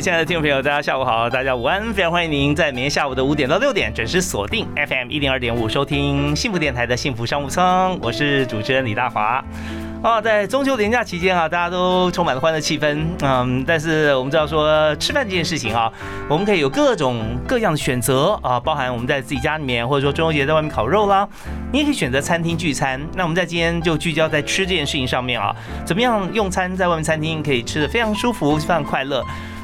位亲爱的听众朋友，大家下午好，大家午安，非常欢迎您在明天下午的五点到六点准时锁定 FM 一零二点五，收听幸福电台的幸福商务舱，我是主持人李大华。哦，在中秋连假期间啊，大家都充满了欢乐气氛，嗯，但是我们知道说吃饭这件事情啊，我们可以有各种各样的选择啊，包含我们在自己家里面，或者说中秋节在外面烤肉啦，你也可以选择餐厅聚餐。那我们在今天就聚焦在吃这件事情上面啊，怎么样用餐在外面餐厅可以吃的非常舒服，非常快乐。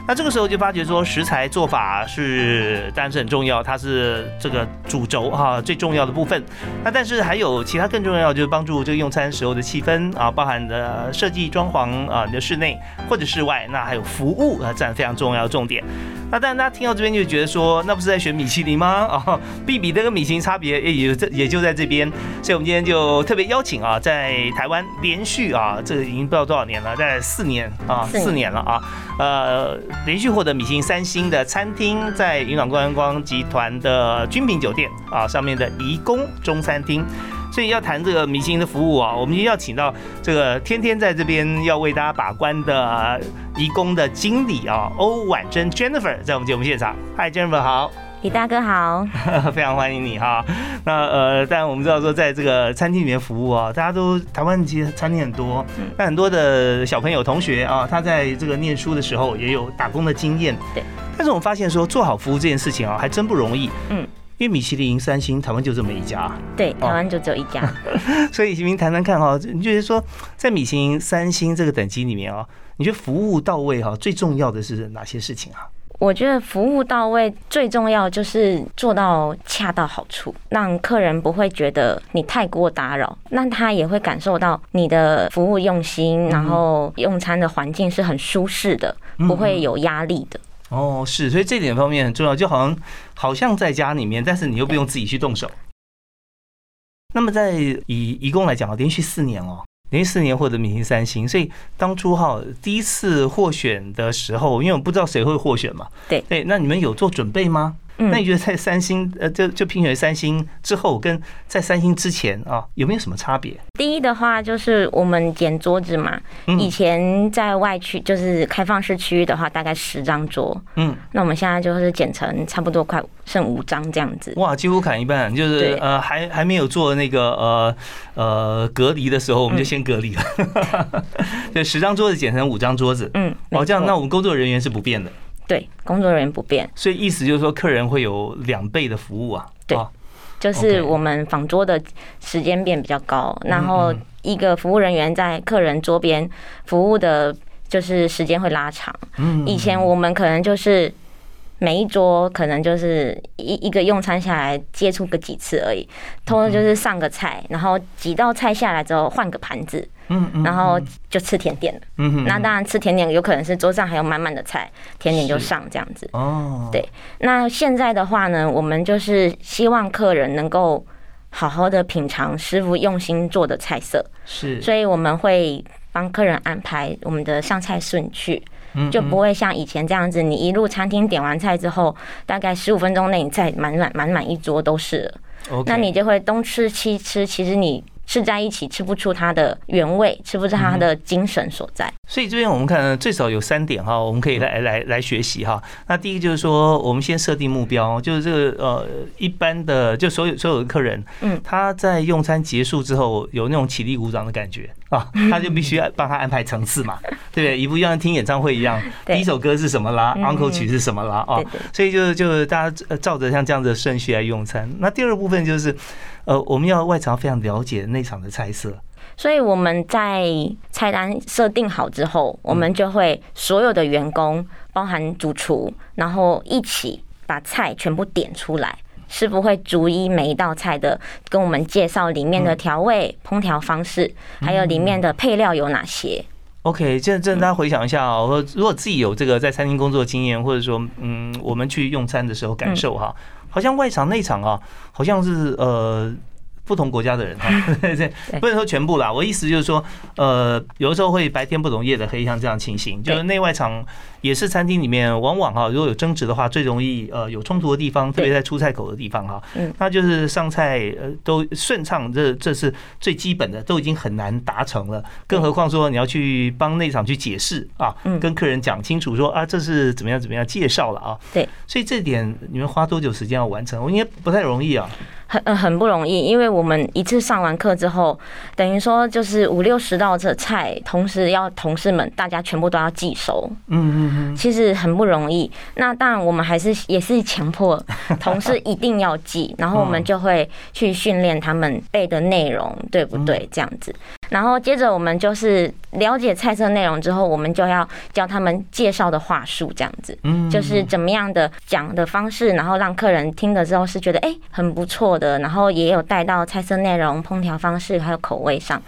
那这个时候就发觉说，食材做法是但是很重要，它是这个主轴哈，最重要的部分。那但是还有其他更重要，就是帮助这个用餐时候的气氛啊，包含的设计装潢啊，你的室内或者室外，那还有服务啊，占非常重要的重点。那当然大家听到这边就觉得说，那不是在选米其林吗？啊，比比这个米其林差别也也这也就在这边。所以我们今天就特别邀请啊，在台湾连续啊，这个已经不知道多少年了，在四年啊，四年了啊，呃。连续获得米其林三星的餐厅，在云朗观光集团的君品酒店啊上面的怡宫中餐厅，所以要谈这个明星的服务啊，我们要请到这个天天在这边要为大家把关的怡工的经理啊，欧婉珍 Jennifer 在我们节目现场。Hi Jennifer，好。李大哥好，非常欢迎你哈。那呃，但我们知道说，在这个餐厅里面服务啊，大家都台湾其实餐厅很多，但很多的小朋友同学啊，他在这个念书的时候也有打工的经验。对。但是我们发现说，做好服务这件事情啊，还真不容易。嗯。因为米其林三星，台湾就这么一家。对，台湾就只有一家。所以，请您谈谈看哈，你觉得说，在米其林三星这个等级里面啊，你觉得服务到位哈，最重要的是哪些事情啊？我觉得服务到位最重要就是做到恰到好处，让客人不会觉得你太过打扰，那他也会感受到你的服务用心，然后用餐的环境是很舒适的，不会有压力的。哦，是，所以这点方面很重要，就好像好像在家里面，但是你又不用自己去动手。那么在以一共来讲啊，连续四年哦。连续四年获得明星三星，所以当初哈第一次获选的时候，因为我不知道谁会获选嘛，对对，那你们有做准备吗？那你觉得在三星呃，就就评选三星之后，跟在三星之前啊，有没有什么差别？第一的话就是我们捡桌子嘛，以前在外区就是开放式区域的话，大概十张桌，嗯，那我们现在就是减成差不多快剩五张这样子。哇，几乎砍一半，就是呃还还没有做那个呃呃隔离的时候，我们就先隔离了，对十张桌子减成五张桌子，嗯，哦这样，那我们工作人员是不变的。对，工作人员不变，所以意思就是说，客人会有两倍的服务啊。对，就是我们访桌的时间变比较高，然后一个服务人员在客人桌边服务的，就是时间会拉长。嗯，以前我们可能就是每一桌可能就是一一个用餐下来接触个几次而已，通常就是上个菜，然后几道菜下来之后换个盘子。嗯嗯，然后就吃甜点了。嗯哼，那当然吃甜点有可能是桌上还有满满的菜，甜点就上这样子。哦，对。那现在的话呢，我们就是希望客人能够好好的品尝师傅用心做的菜色。是，所以我们会帮客人安排我们的上菜顺序，就不会像以前这样子，你一入餐厅点完菜之后，大概十五分钟内你再满满满满一桌都是了。那你就会东吃西吃，其实你。吃在一起吃不出它的原味，吃不出它的精神所在。所以这边我们看最少有三点哈，我们可以来来来学习哈。那第一个就是说，我们先设定目标，就是这个呃一般的就所有所有的客人，嗯，他在用餐结束之后有那种起立鼓掌的感觉啊，他就必须要帮他安排层次嘛，对不对？一副像听演唱会一样，第一首歌是什么啦，uncle 曲是什么啦啊，所以就就大家照着像这样的顺序来用餐。那第二部分就是。呃，我们要外场非常了解内场的菜色，所以我们在菜单设定好之后，我们就会所有的员工，包含主厨，然后一起把菜全部点出来，师傅会逐一每一道菜的跟我们介绍里面的调味、烹调方式，还有里面的配料有哪些。OK，现在这大家回想一下啊，我如果自己有这个在餐厅工作经验，或者说嗯，我们去用餐的时候感受哈，好像外场内场啊，好像是呃。不同国家的人哈，对，不能说全部啦。我意思就是说，呃，有的时候会白天不懂夜的黑，像这样情形，就是内外场也是餐厅里面往往哈，如果有争执的话，最容易呃有冲突的地方，特别在出菜口的地方哈。嗯，那就是上菜呃都顺畅，这这是最基本的，都已经很难达成了，更何况说你要去帮内场去解释啊，跟客人讲清楚说啊这是怎么样怎么样介绍了啊。对，所以这点你们花多久时间要完成？我应该不太容易啊。很很不容易，因为我们一次上完课之后，等于说就是五六十道这菜，同时要同事们大家全部都要记熟。嗯嗯嗯，其实很不容易。那当然，我们还是也是强迫 同事一定要记，然后我们就会去训练他们背的内容，对不对？这样子。然后接着我们就是了解菜色内容之后，我们就要教他们介绍的话术，这样子，嗯，就是怎么样的讲的方式，然后让客人听了之后是觉得哎很不错的，然后也有带到菜色内容、烹调方式还有口味上。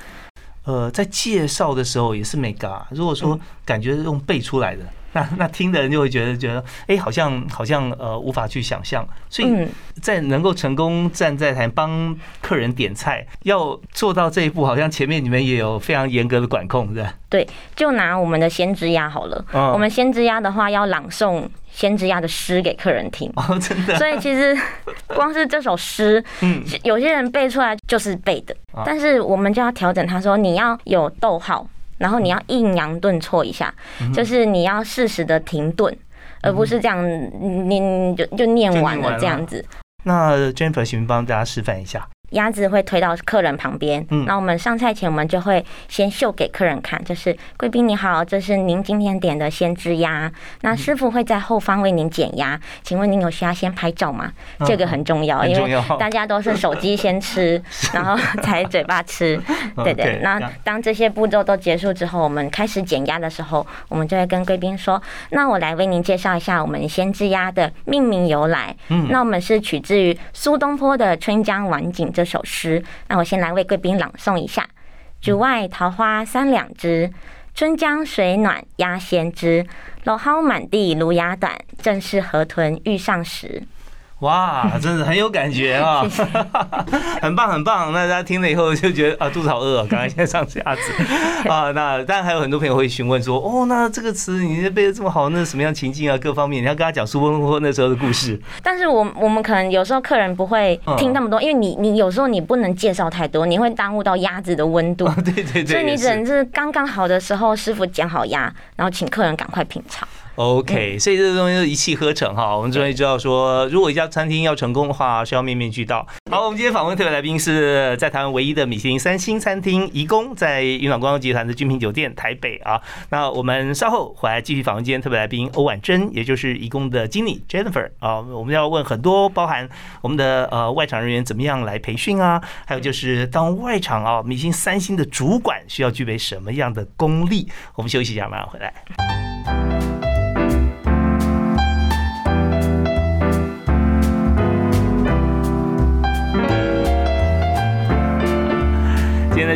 呃，在介绍的时候也是没嘎，如果说感觉用背出来的。那那听的人就会觉得觉得哎，好像好像呃无法去想象，所以在能够成功站在台帮客人点菜，要做到这一步，好像前面你们也有非常严格的管控，是吧？对，就拿我们的先知鸭好了，我们先知鸭的话要朗诵先知鸭的诗给客人听哦，真的。所以其实 光是这首诗，嗯，有些人背出来就是背的，但是我们就要调整，他说你要有逗号。然后你要抑扬顿挫一下，就是你要适时的停顿，而不是这样念就就念完了这样子。那 Jennifer，请帮大家示范一下。鸭子会推到客人旁边，嗯，那我们上菜前，我们就会先秀给客人看，就是贵宾你好，这是您今天点的鲜汁鸭，那师傅会在后方为您减压，请问您有需要先拍照吗？这个很重要，因为大家都是手机先吃，然后才嘴巴吃，对 对。那当这些步骤都结束之后，我们开始减压的时候，我们就会跟贵宾说，那我来为您介绍一下我们先知鸭的命名由来，嗯，那我们是取自于苏东坡的《春江晚景》。这首诗，那我先来为贵宾朗诵一下：竹外桃花三两枝，春江水暖鸭先知。蒌蒿满地芦芽短，正是河豚欲上时。哇，真的很有感觉啊，很棒很棒。那大家听了以后就觉得啊，肚子好饿啊，赶快先上鸭子 啊。那当然还有很多朋友会询问说，哦，那这个词你背的这么好，那什么样情境啊？各方面你要跟他讲苏东坡那时候的故事。但是我我们可能有时候客人不会听那么多，因为你你有时候你不能介绍太多，你会耽误到鸭子的温度。对对对。所以你只能是刚刚好的时候，师傅剪好鸭，然后请客人赶快品尝。OK，所以这个东西就一气呵成哈。我们终于知道说，如果一家餐厅要成功的话，需要面面俱到。好，我们今天访问特别来宾是在台湾唯一的米其林三星餐厅怡工，在云港观光集团的君品酒店台北啊。那我们稍后回来继续访问今天特别来宾欧婉珍，也就是怡工的经理 Jennifer 啊。我们要问很多，包含我们的呃外场人员怎么样来培训啊，还有就是当外场啊米其林三星的主管需要具备什么样的功力。我们休息一下，马上回来。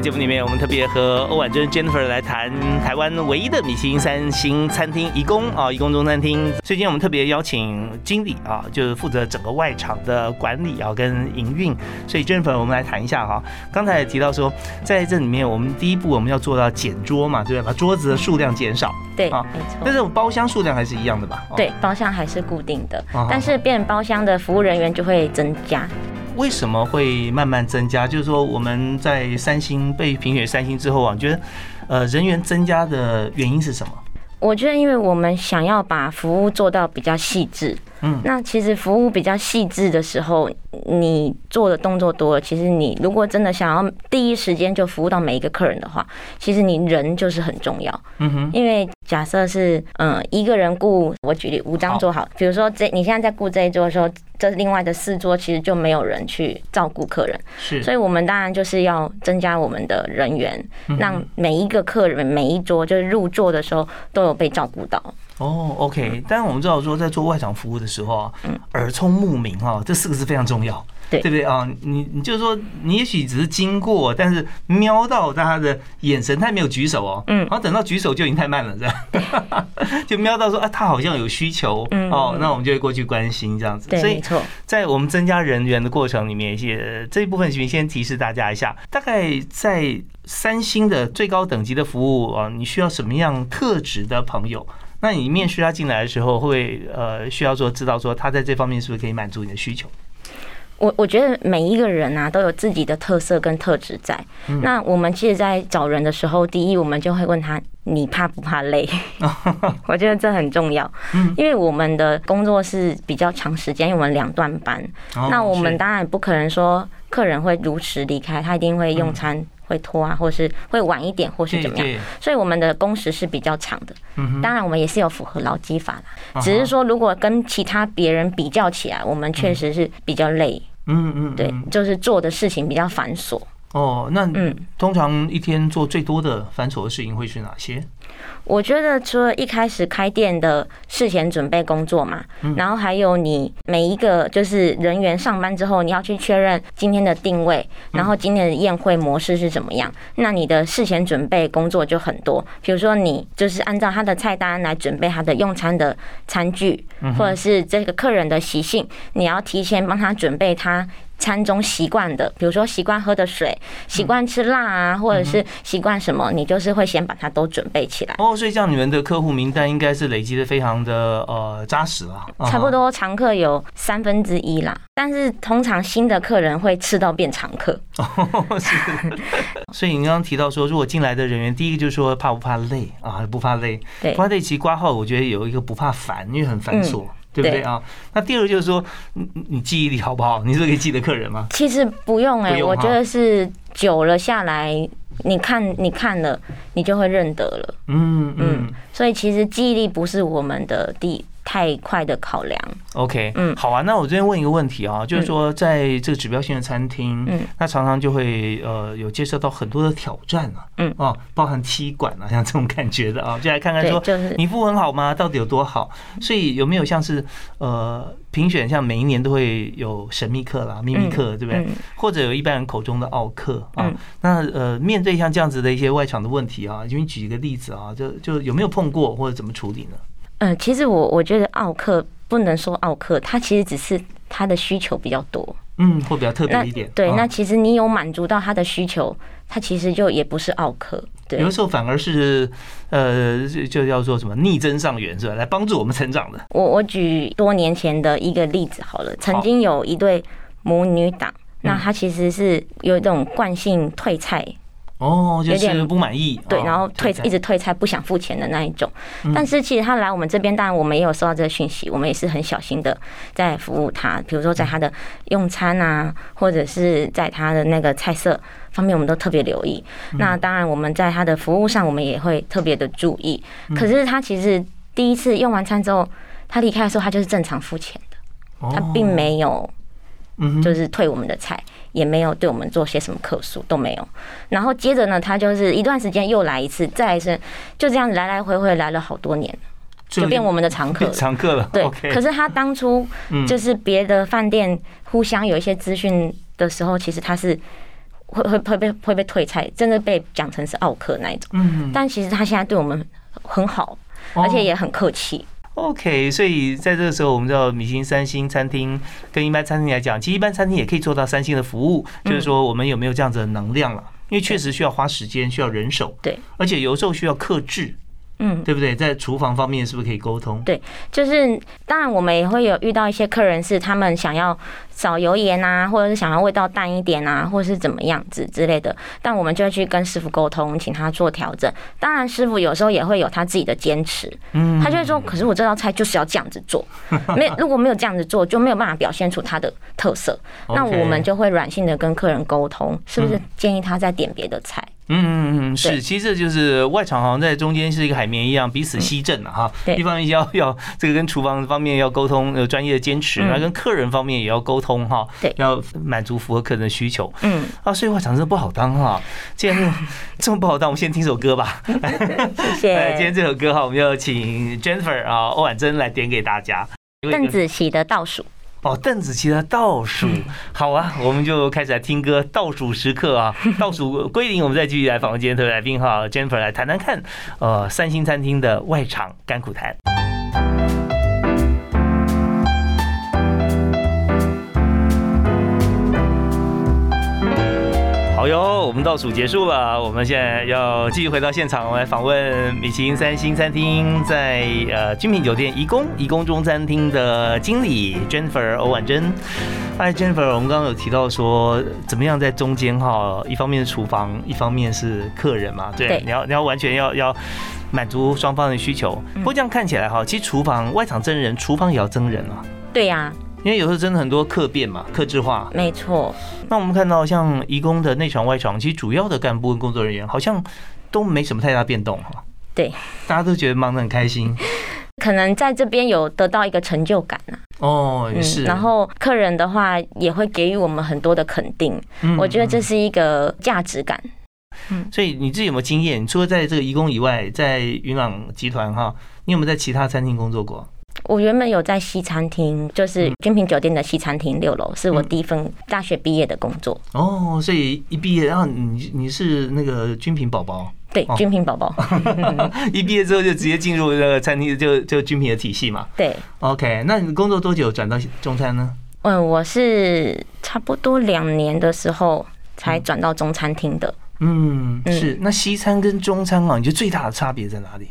节目里面，我们特别和欧婉珍 Jennifer 来谈台湾唯一的米其林三星餐厅——怡工啊，怡宫中餐厅。最近我们特别邀请经理啊，就是负责整个外场的管理啊跟营运。所以 Jennifer，我们来谈一下哈。刚才也提到说，在这里面，我们第一步我们要做到减桌嘛，对不对？把桌子的数量减少。对，啊，没错。但是我包厢数量还是一样的吧？对，包厢还是固定的，但是变包厢的服务人员就会增加。为什么会慢慢增加？就是说我们在三星被评选三星之后啊，觉得呃人员增加的原因是什么？我觉得，因为我们想要把服务做到比较细致。嗯，那其实服务比较细致的时候，你做的动作多了，其实你如果真的想要第一时间就服务到每一个客人的话，其实你人就是很重要。嗯哼，因为假设是嗯一个人雇，我举例五张桌好，比如说这你现在在雇这一桌的时候，这另外的四桌其实就没有人去照顾客人，是，所以我们当然就是要增加我们的人员，让每一个客人每一桌就是入座的时候都有被照顾到。哦，OK，但是我们知道说，在做外场服务的时候啊，耳聪目明哈，这四个字非常重要，对对不对啊？你你就是说，你也许只是经过，但是瞄到他的眼神，他没有举手哦，嗯，然后等到举手就已经太慢了，这样？就瞄到说啊，他好像有需求，哦，那我们就会过去关心这样子。所以在我们增加人员的过程里面，一些这一部分，先先提示大家一下，大概在三星的最高等级的服务啊，你需要什么样特质的朋友？那你面试他进来的时候，会呃需要说知道说他在这方面是不是可以满足你的需求？我我觉得每一个人啊都有自己的特色跟特质在。那我们其实，在找人的时候，第一我们就会问他你怕不怕累？我觉得这很重要，因为我们的工作是比较长时间，因为我们两段班。那我们当然不可能说客人会如实离开，他一定会用餐。会拖啊，或是会晚一点，或是怎么样？所以我们的工时是比较长的。当然，我们也是有符合劳基法的，只是说如果跟其他别人比较起来，我们确实是比较累。嗯嗯，对，就是做的事情比较繁琐。哦，那嗯，通常一天做最多的繁琐的事情会是哪些？我觉得除了一开始开店的事前准备工作嘛，然后还有你每一个就是人员上班之后，你要去确认今天的定位，然后今天的宴会模式是怎么样。那你的事前准备工作就很多，比如说你就是按照他的菜单来准备他的用餐的餐具，或者是这个客人的习性，你要提前帮他准备他。餐中习惯的，比如说习惯喝的水，习惯吃辣啊，或者是习惯什么，你就是会先把它都准备起来。哦，所以这样你们的客户名单应该是累积的非常的呃扎实了。差不多常客有三分之一啦，但是通常新的客人会吃到变常客。哦，是。所以你刚刚提到说，如果进来的人员，第一个就是说怕不怕累啊？不怕累。对。不怕累，其实挂号我觉得有一个不怕烦，因为很繁琐。对不对啊？那第二个就是说，你你记忆力好不好？你是可以记得客人吗？其实不用哎，我觉得是久了下来，你看你看了，你就会认得了。嗯嗯，所以其实记忆力不是我们的第。太快的考量，OK，嗯，好啊。那我这边问一个问题啊，就是说，在这个指标性的餐厅，嗯，那常常就会呃有接受到很多的挑战啊，嗯，哦，包含踢馆啊，像这种感觉的啊，就来看看说，你服务很好吗？到底有多好？所以有没有像是呃评选，像每一年都会有神秘客啦、秘密客，对不对？或者有一般人口中的奥客啊？那呃，面对像这样子的一些外场的问题啊，就你举一个例子啊，就就有没有碰过或者怎么处理呢？嗯，其实我我觉得奥克不能说奥克，他其实只是他的需求比较多，嗯，或比较特别一点。对，那其实你有满足到他的需求，他其实就也不是奥克。对，有的时候反而是呃，就叫做什么逆增上缘是吧？来帮助我们成长的。我我举多年前的一个例子好了，曾经有一对母女档，那他其实是有一种惯性退菜。哦，有点不满意，对，然后退一直退菜，不想付钱的那一种。但是其实他来我们这边，当然我们也有收到这个讯息，我们也是很小心的在服务他。比如说在他的用餐啊，或者是在他的那个菜色方面，我们都特别留意。那当然我们在他的服务上，我们也会特别的注意。可是他其实第一次用完餐之后，他离开的时候，他就是正常付钱的，他并没有，就是退我们的菜。也没有对我们做些什么客诉都没有，然后接着呢，他就是一段时间又来一次，再一次就这样来来回回来了好多年，就变我们的常客 常客了。对，可是他当初就是别的饭店互相有一些资讯的时候，其实他是会会会被会被退菜，真的被讲成是奥客那一种。嗯，但其实他现在对我们很好，而且也很客气。OK，所以在这个时候，我们知道米其林三星餐厅跟一般餐厅来讲，其实一般餐厅也可以做到三星的服务。就是说，我们有没有这样子的能量了？因为确实需要花时间，需要人手。对，而且有时候需要克制。嗯，对不对？在厨房方面是不是可以沟通？对，就是当然我们也会有遇到一些客人是他们想要少油盐啊，或者是想要味道淡一点啊，或者是怎么样子之类的。但我们就会去跟师傅沟通，请他做调整。当然，师傅有时候也会有他自己的坚持，嗯，他就会说：“可是我这道菜就是要这样子做，没如果没有这样子做，就没有办法表现出它的特色。”那我们就会软性的跟客人沟通，是不是建议他再点别的菜？嗯嗯嗯，是，其实这就是外场好像在中间是一个海绵一样，彼此吸震了哈。一方面要要这个跟厨房方面要沟通，有专业的坚持，那跟客人方面也要沟通哈。对，要满足符合客人的需求。嗯，啊，所以话讲真的不好当哈。既然这么不好当，我们先听首歌吧。谢谢。今天这首歌哈，我们要请 Jennifer 啊，欧婉珍来点给大家。邓紫棋的倒数。哦，邓紫棋的倒数，好啊，我们就开始来听歌，倒数时刻啊，倒数归零，我们再继续来访问今天特别来宾哈，Jennifer 来谈谈看，呃，三星餐厅的外场甘苦谈。好哟，我们倒数结束了，我们现在要继续回到现场，我们来访问米其林三星餐厅在呃精品酒店怡宫怡宫中餐厅的经理 Jennifer 欧婉珍。哎，Jennifer，我们刚刚有提到说，怎么样在中间哈，一方面是厨房，一方面是客人嘛，对，你要你要完全要要满足双方的需求。不过这样看起来哈，其实厨房外场真人，厨房也要增人啊。对呀。因为有时候真的很多客变嘛，客制化。没错。那我们看到像义工的内场外场，其实主要的干部跟工作人员好像都没什么太大变动哈。对。大家都觉得忙得很开心。可能在这边有得到一个成就感啊。哦，是。然后客人的话也会给予我们很多的肯定。嗯。我觉得这是一个价值感。嗯。所以你自己有没有经验？除了在这个义工以外，在云朗集团哈，你有没有在其他餐厅工作过？我原本有在西餐厅，就是君品酒店的西餐厅六楼，是我第一份大学毕业的工作。哦，所以一毕业，然后你你是那个君品宝宝？对，君品宝宝。一毕业之后就直接进入那个餐厅，就就君品的体系嘛。对。OK，那你工作多久转到中餐呢？嗯，我是差不多两年的时候才转到中餐厅的。嗯，是。那西餐跟中餐啊，你觉得最大的差别在哪里？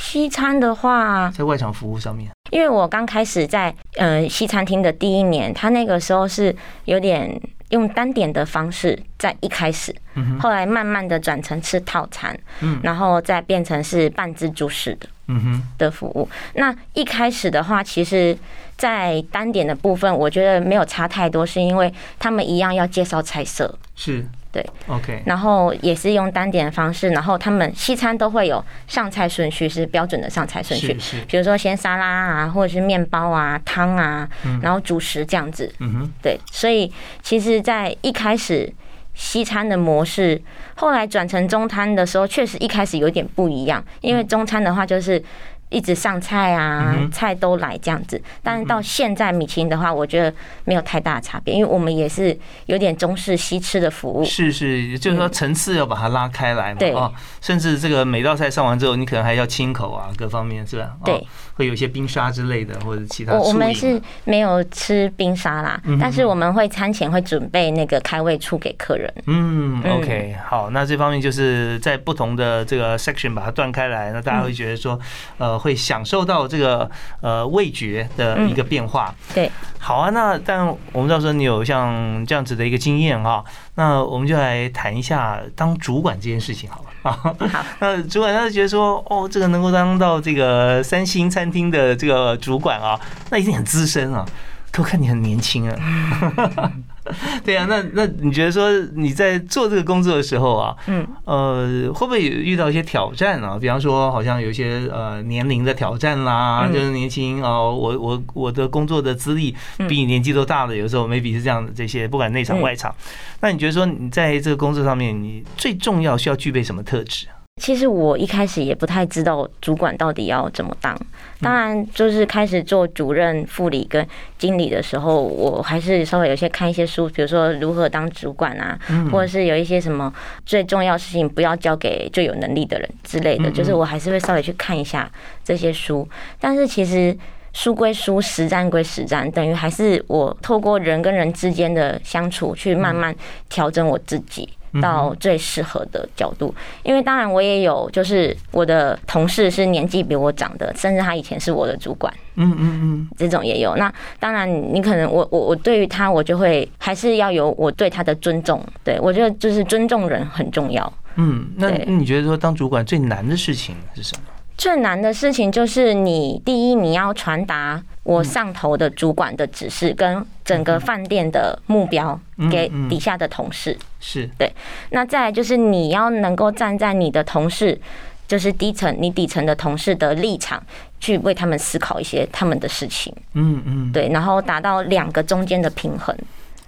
西餐的话，在外场服务上面，因为我刚开始在呃西餐厅的第一年，他那个时候是有点用单点的方式，在一开始，后来慢慢的转成吃套餐，嗯，然后再变成是半自助式的，嗯哼。的服务。那一开始的话，其实，在单点的部分，我觉得没有差太多，是因为他们一样要介绍菜色，是。对，OK，然后也是用单点的方式，然后他们西餐都会有上菜顺序，是标准的上菜顺序，比如说先沙拉啊，或者是面包啊、汤啊，然后主食这样子，嗯哼，对，所以其实，在一开始西餐的模式，后来转成中餐的时候，确实一开始有点不一样，因为中餐的话就是。一直上菜啊，菜都来这样子，但是到现在米其林的话，我觉得没有太大的差别，因为我们也是有点中式西吃的服务。是是，就是说层次要把它拉开来嘛，对。啊，甚至这个每道菜上完之后，你可能还要清口啊，各方面是吧？对，会有一些冰沙之类的或者其他。我我们是没有吃冰沙啦，但是我们会餐前会准备那个开胃醋给客人。嗯，OK，好，那这方面就是在不同的这个 section 把它断开来，那大家会觉得说，呃。会享受到这个呃味觉的一个变化。对，好啊。那但我们到时候你有像这样子的一个经验哈，那我们就来谈一下当主管这件事情好了啊。好，那主管他就觉得说，哦，这个能够当到这个三星餐厅的这个主管啊，那一定很资深啊。可我看你很年轻啊。对啊，那那你觉得说你在做这个工作的时候啊，嗯，呃，会不会遇到一些挑战啊？比方说，好像有一些呃年龄的挑战啦，就是年轻哦，我我我的工作的资历比你年纪都大了，有时候 maybe 是这样的这些，不管内场外场。那你觉得说你在这个工作上面，你最重要需要具备什么特质？其实我一开始也不太知道主管到底要怎么当，当然就是开始做主任、副理跟经理的时候，我还是稍微有些看一些书，比如说如何当主管啊，或者是有一些什么最重要事情不要交给最有能力的人之类的，就是我还是会稍微去看一下这些书。但是其实书归书，实战归实战，等于还是我透过人跟人之间的相处去慢慢调整我自己。到最适合的角度。因为当然我也有，就是我的同事是年纪比我长的，甚至他以前是我的主管。嗯嗯嗯，这种也有。那当然，你可能我我我对于他，我就会还是要有我对他的尊重。对我觉得就是尊重人很重要。嗯，那你觉得说当主管最难的事情是什么？最难的事情就是你第一你要传达我上头的主管的指示跟整个饭店的目标给底下的同事。是对。那再来就是你要能够站在你的同事，就是低层你底层的同事的立场，去为他们思考一些他们的事情。嗯嗯。对，然后达到两个中间的平衡。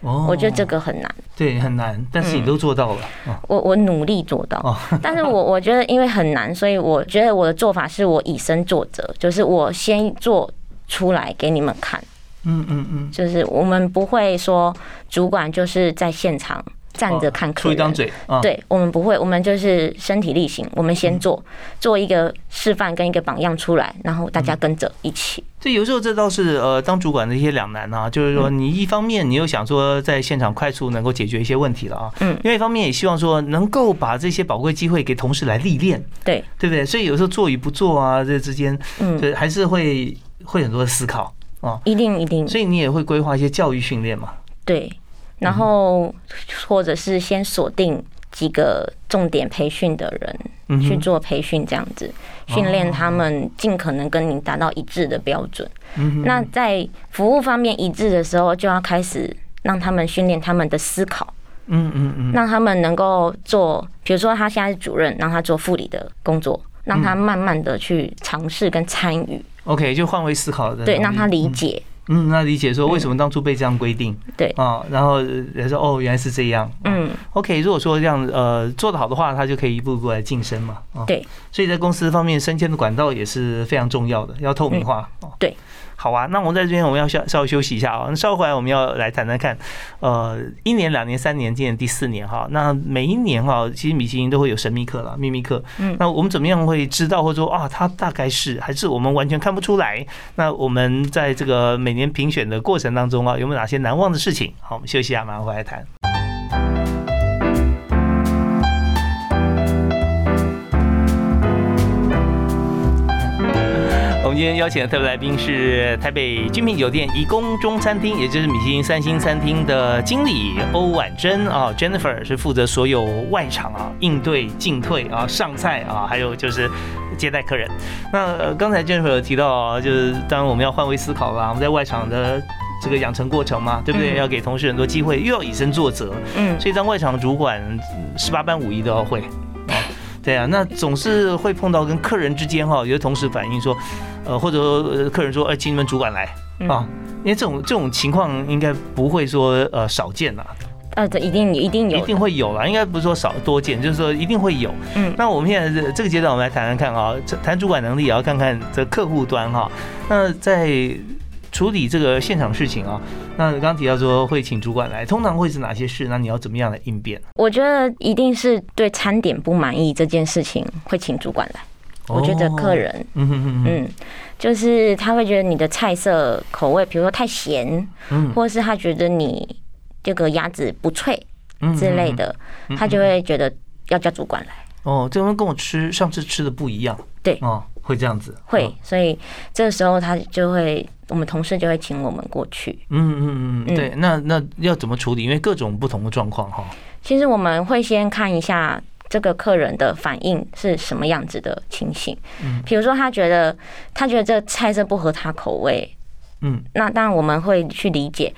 哦，我觉得这个很难，对，很难，但是你都做到了。我我努力做到，但是我我觉得因为很难，所以我觉得我的做法是我以身作则，就是我先做出来给你们看。嗯嗯嗯，就是我们不会说主管就是在现场。站着看客人，出一张嘴。对我们不会，我们就是身体力行。我们先做做一个示范跟一个榜样出来，然后大家跟着一起。这有时候这倒是呃，当主管的一些两难啊，就是说你一方面你又想说在现场快速能够解决一些问题了啊，嗯，另外一方面也希望说能够把这些宝贵机会给同事来历练，对对不对？所以有时候做与不做啊，这之间，嗯，还是会会很多的思考啊，一定一定。所以你也会规划一些教育训练嘛？对。然后，或者是先锁定几个重点培训的人去做培训，这样子训练他们尽可能跟你达到一致的标准。那在服务方面一致的时候，就要开始让他们训练他们的思考。嗯嗯嗯，让他们能够做，比如说他现在是主任，让他做副理的工作，让他慢慢的去尝试跟参与。OK，就换位思考的，对，让他理解。嗯，那理解说为什么当初被这样规定？对啊，然后人说哦，原来是这样。嗯，OK，如果说这样呃做得好的话，他就可以一步一步来晋升嘛。对，所以在公司方面升迁的管道也是非常重要的，要透明化。对。好啊，那我们在这边我们要稍稍微休息一下啊。那稍后回来我们要来谈谈看，呃，一年、两年、三年，今年第四年哈。那每一年哈，其实米其林都会有神秘客了、秘密客。嗯，那我们怎么样会知道，或者说啊，它大概是还是我们完全看不出来？那我们在这个每年评选的过程当中啊，有没有哪些难忘的事情？好，我们休息一下，马上回来谈。我们今天邀请的特别来宾是台北君品酒店怡宫中餐厅，也就是米其林三星餐厅的经理欧婉珍啊，Jennifer 是负责所有外场啊应对进退啊上菜啊，还有就是接待客人。那刚才 Jennifer 提到，就是当然我们要换位思考啦，我们在外场的这个养成过程嘛，对不对？要给同事很多机会，又要以身作则，嗯，所以当外场主管十八般武艺都要会。对啊，那总是会碰到跟客人之间哈，有的同事反映说，呃，或者说客人说，哎，请你们主管来啊，因为这种这种情况应该不会说呃少见呐。呃，这一定一定有，一定会有啦，应该不是说少多见，就是说一定会有。嗯，那我们现在这个阶段，我们来谈谈看啊，谈主管能力也要看看这客户端哈。那在处理这个现场事情啊，那刚刚提到说会请主管来，通常会是哪些事？那你要怎么样来应变？我觉得一定是对餐点不满意这件事情会请主管来。我觉得客人，嗯嗯，就是他会觉得你的菜色口味，比如说太咸，嗯，或者是他觉得你这个鸭子不脆之类的，他就会觉得要叫主管来。哦，这跟跟我吃上次吃的不一样。对，哦，会这样子。会，所以这个时候他就会。我们同事就会请我们过去。嗯嗯嗯，对，那那要怎么处理？因为各种不同的状况哈。其实我们会先看一下这个客人的反应是什么样子的情形。嗯，比如说他觉得他觉得这菜色不合他口味。嗯，那当然我们会去理解，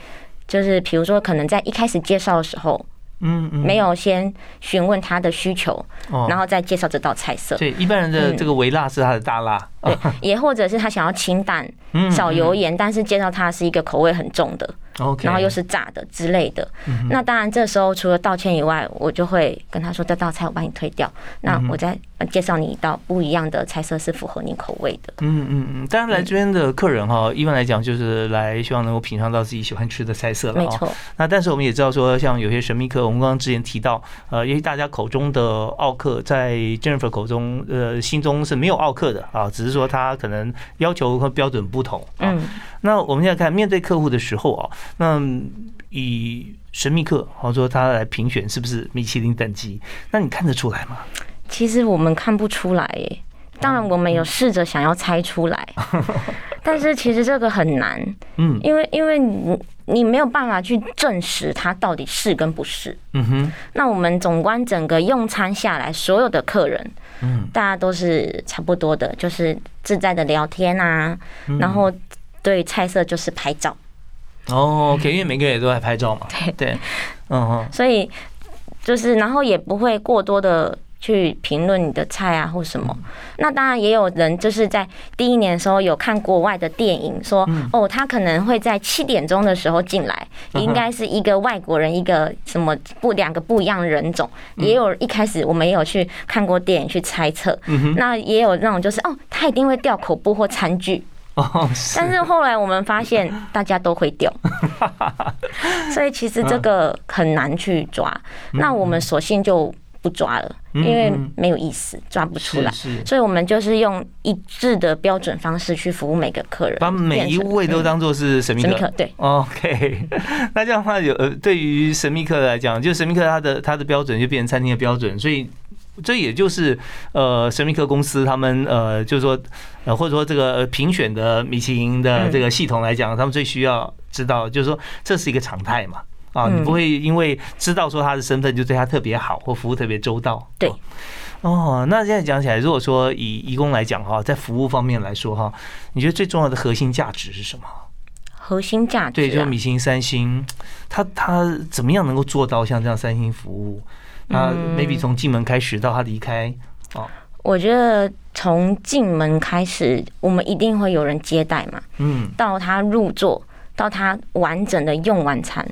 就是比如说可能在一开始介绍的时候。嗯嗯，没有先询问他的需求，然后再介绍这道菜色。对，一般人的这个微辣是他的大辣，对，也或者是他想要清淡、少油盐，但是介绍它是一个口味很重的。然后又是炸的之类的，那当然这时候除了道歉以外，我就会跟他说这道菜我帮你退掉，那我再介绍你一道不一样的菜色是符合你口味的。嗯嗯嗯，当然来这边的客人哈，一般来讲就是来希望能够品尝到自己喜欢吃的菜色了。没错。那但是我们也知道说，像有些神秘客，我们刚刚之前提到，呃，因为大家口中的奥克，在 Jennifer 口中，呃，心中是没有奥克的啊，只是说他可能要求和标准不不同。嗯，那我们现在看面对客户的时候啊，那以神秘客，或者说他来评选是不是米其林等级，那你看得出来吗？其实我们看不出来耶。当然，我们有试着想要猜出来，但是其实这个很难。嗯，因为因为你你没有办法去证实它到底是跟不是。嗯哼。那我们总观整个用餐下来，所有的客人，嗯，大家都是差不多的，就是自在的聊天啊，然后对菜色就是拍照。哦，OK，因为每个人也都在拍照嘛。对对，嗯哼。所以就是，然后也不会过多的。去评论你的菜啊或什么，那当然也有人就是在第一年的时候有看国外的电影，说哦他可能会在七点钟的时候进来，应该是一个外国人，一个什么不两个不一样人种。也有一开始我们也有去看过电影去猜测，那也有那种就是哦他一定会掉口布或餐具，但是后来我们发现大家都会掉，所以其实这个很难去抓。那我们索性就。不抓了，因为没有意思，抓不出来，所以我们就是用一致的标准方式去服务每个客人，把每一位都当做是神秘客。对，OK。那这样的话，有呃，对于神秘客来讲，就神秘客他的他的标准就变成餐厅的标准，所以这也就是呃神秘客公司他们呃就是说呃或者说这个评选的米其林的这个系统来讲，他们最需要知道就是说这是一个常态嘛。啊，你不会因为知道说他的身份就对他特别好或服务特别周到。对，哦，那现在讲起来，如果说以义工来讲哈，在服务方面来说哈，你觉得最重要的核心价值是什么？核心价值对，就是米星三星，他他怎么样能够做到像这样三星服务？他 maybe 从进门开始到他离开哦，我觉得从进门开始，我们一定会有人接待嘛。嗯，到他入座，到他完整的用完餐。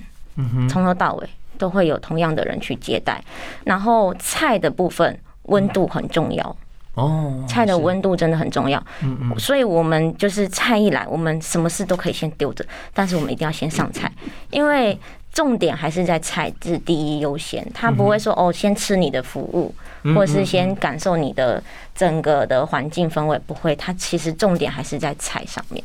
从头到尾都会有同样的人去接待，然后菜的部分温度很重要哦，菜的温度真的很重要。嗯嗯，所以我们就是菜一来，我们什么事都可以先丢着，但是我们一定要先上菜，因为重点还是在菜是第一优先。他不会说哦，先吃你的服务，或者是先感受你的整个的环境氛围，不会。他其实重点还是在菜上面。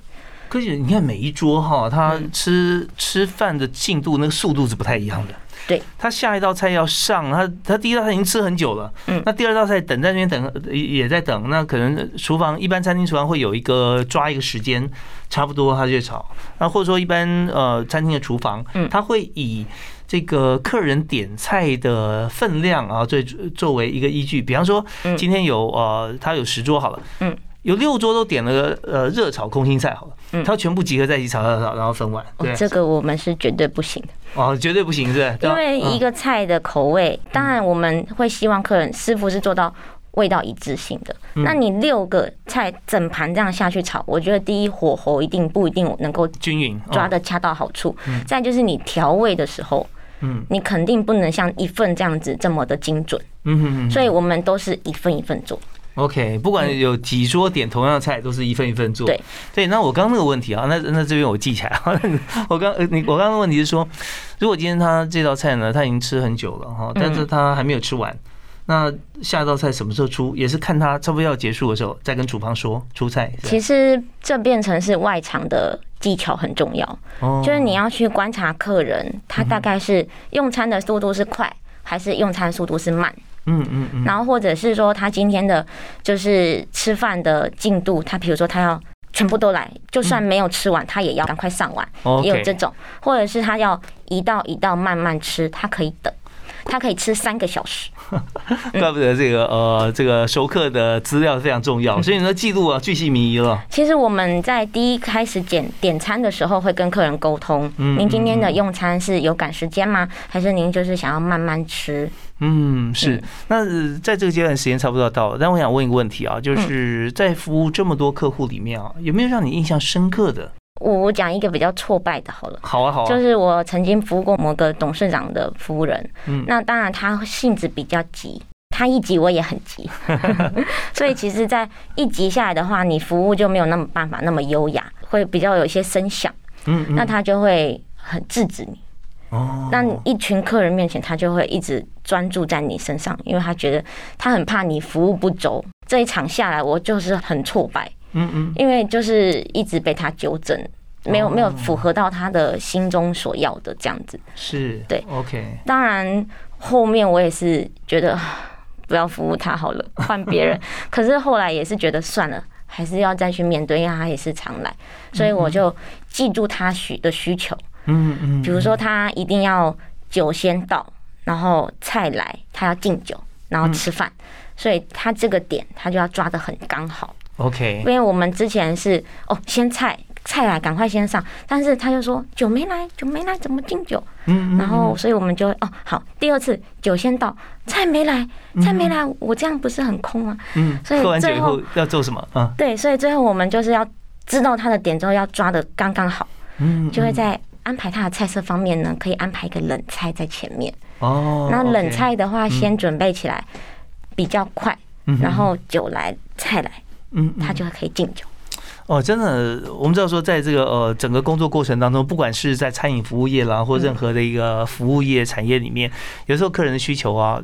可是你看每一桌哈，他吃吃饭的进度那个速度是不太一样的。对，他下一道菜要上，他他第一道菜已经吃很久了，嗯，那第二道菜等在那边等也在等，那可能厨房一般餐厅厨房会有一个抓一个时间，差不多他就炒。那或者说一般呃餐厅的厨房，嗯，他会以这个客人点菜的分量啊，作作为一个依据。比方说今天有呃他有十桌好了，嗯。有六桌都点了呃热炒空心菜好了，他全部集合在一起炒炒炒，然后分完。对，这个我们是绝对不行的。哦，绝对不行是？因为一个菜的口味，当然我们会希望客人师傅是做到味道一致性的。那你六个菜整盘这样下去炒，我觉得第一火候一定不一定能够均匀，抓的恰到好处。再就是你调味的时候，嗯，你肯定不能像一份这样子这么的精准。嗯哼哼。所以我们都是一份一份做。OK，不管有几桌点同样的菜，都是一份一份做。对对，那我刚刚那个问题啊，那那这边我记起来。我刚你我刚刚的问题是说，如果今天他这道菜呢，他已经吃很久了哈，但是他还没有吃完，那下一道菜什么时候出，也是看他差不多要结束的时候再跟厨房说出菜。其实这变成是外场的技巧很重要，就是你要去观察客人，他大概是用餐的速度是快，还是用餐速度是慢。嗯嗯嗯，然后或者是说他今天的就是吃饭的进度，他比如说他要全部都来，就算没有吃完，他也要赶快上完，也有这种，或者是他要一道一道慢慢吃，他可以等。他可以吃三个小时，怪不得这个呃，这个熟客的资料非常重要，所以你的记录啊，巨细靡遗了。其实我们在第一开始点点餐的时候，会跟客人沟通，您今天的用餐是有赶时间吗？还是您就是想要慢慢吃？嗯，是。那在这个阶段时间差不多要到了，但我想问一个问题啊，就是在服务这么多客户里面啊，有没有让你印象深刻的？我我讲一个比较挫败的，好了，好啊好啊，就是我曾经服务过某个董事长的夫人，嗯，那当然他性子比较急，他一急我也很急，所以其实，在一急下来的话，你服务就没有那么办法那么优雅，会比较有一些声响，嗯，那他就会很制止你，哦，那一群客人面前，他就会一直专注在你身上，因为他觉得他很怕你服务不周，这一场下来，我就是很挫败。嗯嗯，因为就是一直被他纠正，没有没有符合到他的心中所要的这样子。是，对，OK。当然后面我也是觉得 不要服务他好了，换别人。可是后来也是觉得算了，还是要再去面对，因为他也是常来，所以我就记住他需的需求。嗯嗯，比如说他一定要酒先到，然后菜来，他要敬酒，然后吃饭，所以他这个点他就要抓的很刚好。OK，因为我们之前是哦，先菜菜来，赶快先上，但是他就说酒没来，酒没来怎么敬酒？嗯，然后所以我们就哦好，第二次酒先到，菜没来，菜没来，我这样不是很空吗？嗯，所以喝完酒以后要做什么？嗯，对，所以最后我们就是要知道他的点之后要抓的刚刚好，嗯，就会在。安排他的菜色方面呢，可以安排一个冷菜在前面。哦，那冷菜的话，先准备起来比较快，然后酒来菜来，嗯，他就可以敬酒。哦，真的，我们知道说，在这个呃整个工作过程当中，不管是在餐饮服务业啦，或任何的一个服务业产业里面，有时候客人的需求啊。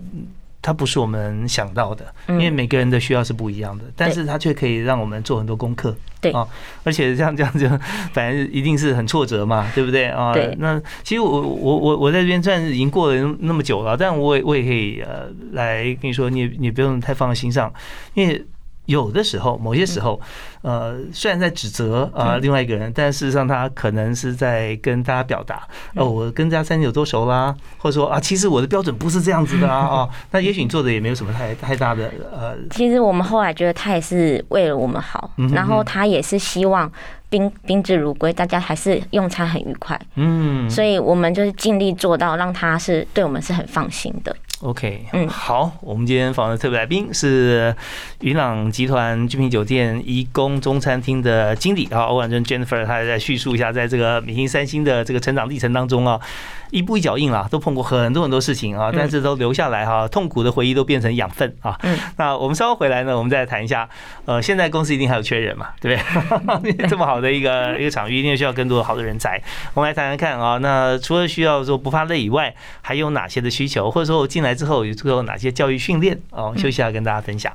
它不是我们想到的，因为每个人的需要是不一样的，但是它却可以让我们做很多功课，对啊，而且像这样子，反正一定是很挫折嘛，对不对啊？那其实我我我我在这边算是已经过了那么久了，但我也我也可以呃来跟你说，你你不用太放在心上，因为。有的时候，某些时候，呃，虽然在指责啊另外一个人，但事实上他可能是在跟大家表达，哦，我跟这家餐厅有多熟啦，或者说啊，其实我的标准不是这样子的啊，哦，那也许你做的也没有什么太太大的呃。其实我们后来觉得他也是为了我们好，然后他也是希望宾宾至如归，大家还是用餐很愉快，嗯，所以我们就是尽力做到让他是对我们是很放心的。OK，嗯，好，我们今天访问的特别来宾是云朗集团君品酒店怡宫中餐厅的经理啊，欧婉珍 Jennifer，她在叙述一下在这个明星三星的这个成长历程当中啊。一步一脚印啦，都碰过很多很多事情啊，但是都留下来哈，痛苦的回忆都变成养分啊。嗯，那我们稍后回来呢，我们再谈一下。呃，现在公司一定还有缺人嘛，对不对？这么好的一个一个场域，一定需要更多的好的人才。我们来谈谈看啊，那除了需要说不怕累以外，还有哪些的需求，或者说我进来之后有做哪些教育训练哦？休息下跟大家分享。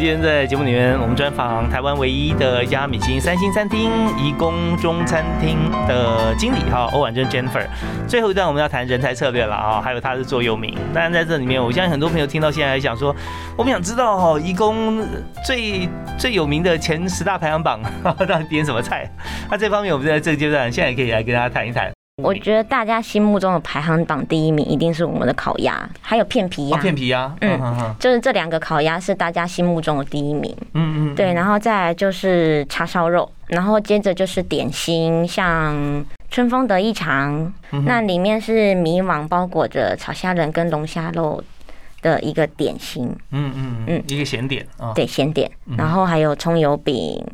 今天在节目里面，我们专访台湾唯一的一家米其林三星餐厅——怡宫中餐厅的经理哈欧婉珍 Jennifer。最后一段我们要谈人才策略了啊，还有他的座右铭。当然在这里面，我相信很多朋友听到现在还想说，我们想知道哈怡宫最最有名的前十大排行榜 到底点什么菜？那这方面我们在这个阶段现在可以来跟大家谈一谈。我觉得大家心目中的排行榜第一名一定是我们的烤鸭，还有片皮鸭。片皮鸭，嗯，就是这两个烤鸭是大家心目中的第一名。嗯嗯，对，然后再来就是叉烧肉，然后接着就是点心，像春风得意肠，那里面是迷惘包裹着炒虾仁跟龙虾肉的一个点心。嗯嗯嗯，一个咸点啊，对，咸点。然后还有葱油饼、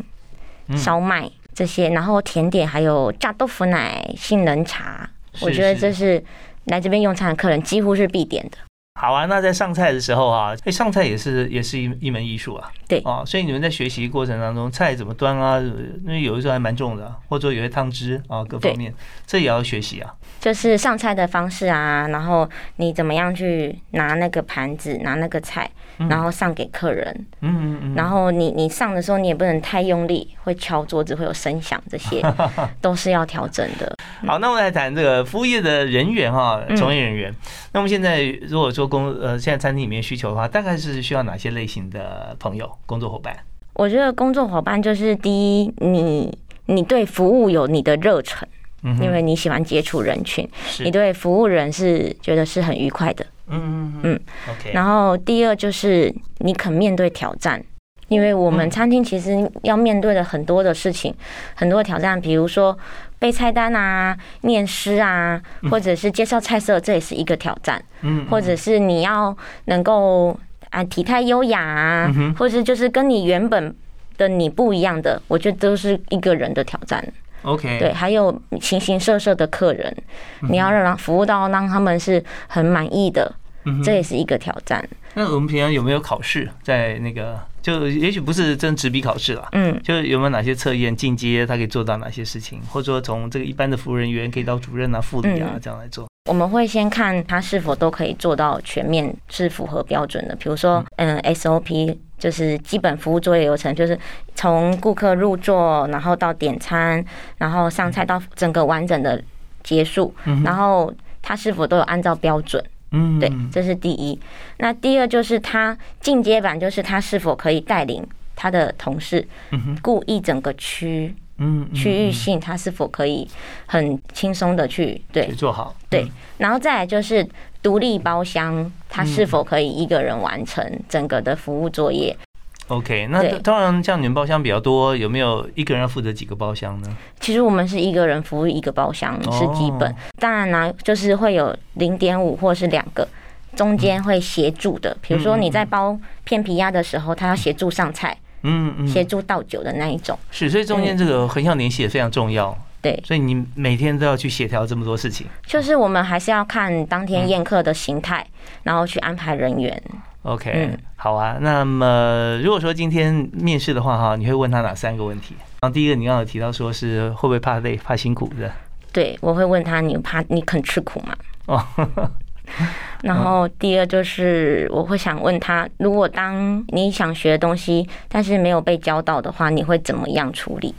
烧麦。这些，然后甜点还有炸豆腐奶、杏仁茶，我觉得这是来这边用餐的客人几乎是必点的。好啊，那在上菜的时候啊，哎，上菜也是也是一一门艺术啊。对啊，所以你们在学习过程当中，菜怎么端啊？因为有的时候还蛮重的，或者有些汤汁啊，各方面，这也要学习啊。就是上菜的方式啊，然后你怎么样去拿那个盘子，拿那个菜，然后上给客人。嗯嗯嗯。然后你你上的时候，你也不能太用力，会敲桌子，会有声响，这些 都是要调整的。好，那我们来谈这个服务业的人员哈，从业人员。那我们现在如果说工呃，现在餐厅里面需求的话，大概是需要哪些类型的朋友、工作伙伴？我觉得工作伙伴就是第一，你你对服务有你的热忱，因为你喜欢接触人群，你对服务人是觉得是很愉快的。嗯嗯嗯。OK。然后第二就是你肯面对挑战。因为我们餐厅其实要面对的很多的事情，很多的挑战，比如说背菜单啊、念诗啊，或者是介绍菜色，这也是一个挑战。嗯，或者是你要能够啊体态优雅啊，或者就是跟你原本的你不一样的，我觉得都是一个人的挑战。OK，对，还有形形色色的客人，你要让服务到让他们是很满意的，这也是一个挑战。那我们平常有没有考试在那个？就也许不是真纸笔考试了，嗯，就有没有哪些测验进阶，他可以做到哪些事情，或者说从这个一般的服务人员可以到主任啊、副理啊这样来做。我们会先看他是否都可以做到全面是符合标准的，比如说，嗯，SOP 就是基本服务作业流程，就是从顾客入座，然后到点餐，然后上菜到整个完整的结束，然后他是否都有按照标准。嗯，对，这是第一。那第二就是他进阶版，就是他是否可以带领他的同事，故意整个区，嗯，区域性，他是否可以很轻松的去对做好？对，然后再来就是独立包厢，他是否可以一个人完成整个的服务作业？OK，那当然，像你们包厢比较多，有没有一个人要负责几个包厢呢？其实我们是一个人服务一个包厢是基本，当然呢，就是会有零点五或是两个中间会协助的，比如说你在包片皮鸭的时候，他要协助上菜，嗯嗯，协助倒酒的那一种。是，所以中间这个横向联系也非常重要。对，所以你每天都要去协调这么多事情。就是我们还是要看当天宴客的形态，然后去安排人员。OK，好啊。那么如果说今天面试的话，哈，你会问他哪三个问题？然后第一个，你刚刚提到说是会不会怕累、怕辛苦的？对，我会问他，你怕你肯吃苦吗？哦。然后第二就是我会想问他，如果当你想学的东西，但是没有被教到的话，你会怎么样处理？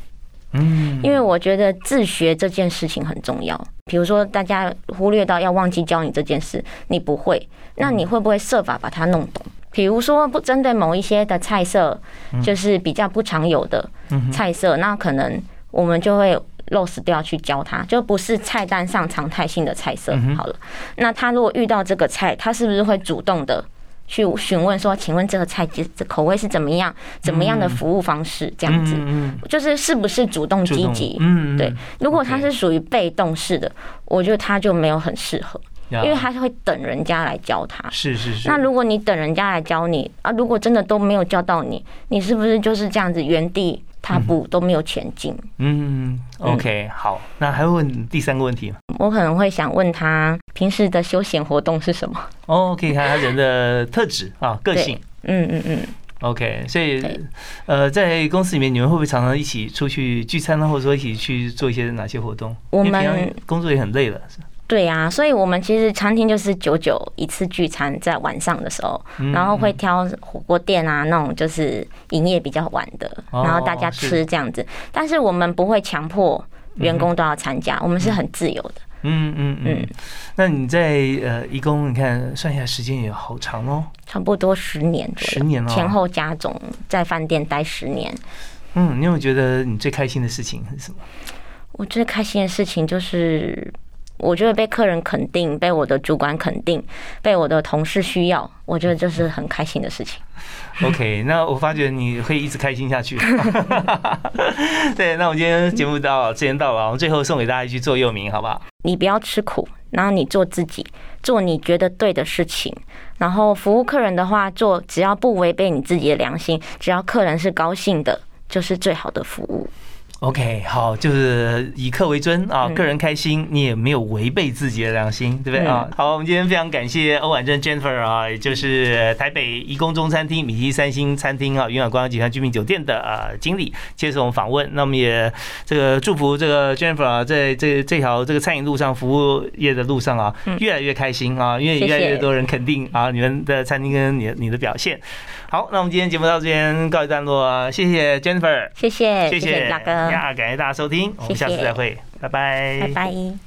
嗯，因为我觉得自学这件事情很重要。比如说，大家忽略到要忘记教你这件事，你不会，那你会不会设法把它弄懂？比如说，不针对某一些的菜色，就是比较不常有的菜色，那可能我们就会 loss 掉去教他，就不是菜单上常态性的菜色。好了，那他如果遇到这个菜，他是不是会主动的？去询问说，请问这个菜这口味是怎么样？怎么样的服务方式？这样子，就是是不是主动积极？嗯，对。如果他是属于被动式的，我觉得他就没有很适合，因为他是会等人家来教他。是是是。那如果你等人家来教你啊，如果真的都没有教到你，你是不是就是这样子原地？踏步都没有前进。嗯，OK，好，那还会问第三个问题吗？我可能会想问他平时的休闲活动是什么？哦，可以看他人的特质啊，个性。嗯嗯嗯。OK，所以呃，在公司里面，你们会不会常常一起出去聚餐呢？或者说一起去做一些哪些活动？我们工作也很累了。对呀，所以我们其实餐厅就是久久一次聚餐，在晚上的时候，然后会挑火锅店啊，那种就是营业比较晚的，然后大家吃这样子。但是我们不会强迫员工都要参加，我们是很自由的。嗯嗯嗯。那你在呃，义工你看算下来时间也好长哦，差不多十年左右，十年哦，前后加总在饭店待十年。嗯，你有觉得你最开心的事情是什么？我最开心的事情就是。我觉得被客人肯定，被我的主管肯定，被我的同事需要，我觉得这是很开心的事情。OK，那我发觉你会一直开心下去。对，那我们今天节目到时间到了，我们最后送给大家一句座右铭，好不好？你不要吃苦，然后你做自己，做你觉得对的事情，然后服务客人的话，做只要不违背你自己的良心，只要客人是高兴的，就是最好的服务。OK，好，就是以客为尊啊，个人开心，你也没有违背自己的良心，对不对啊？好，我们今天非常感谢欧婉珍 Jennifer 啊，也就是台北怡工中餐厅米其三星餐厅啊，云海观光集团居民酒店的啊经理接受我们访问。那么也这个祝福这个 Jennifer 啊，在这这条这个餐饮路上、服务业的路上啊，越来越开心啊，因为越来越多人肯定啊你们的餐厅跟你你的表现。好，那我们今天节目到这边告一段落啊，谢谢 Jennifer，谢谢谢谢大哥。感谢大家收听，我们下次再会，拜拜，拜拜。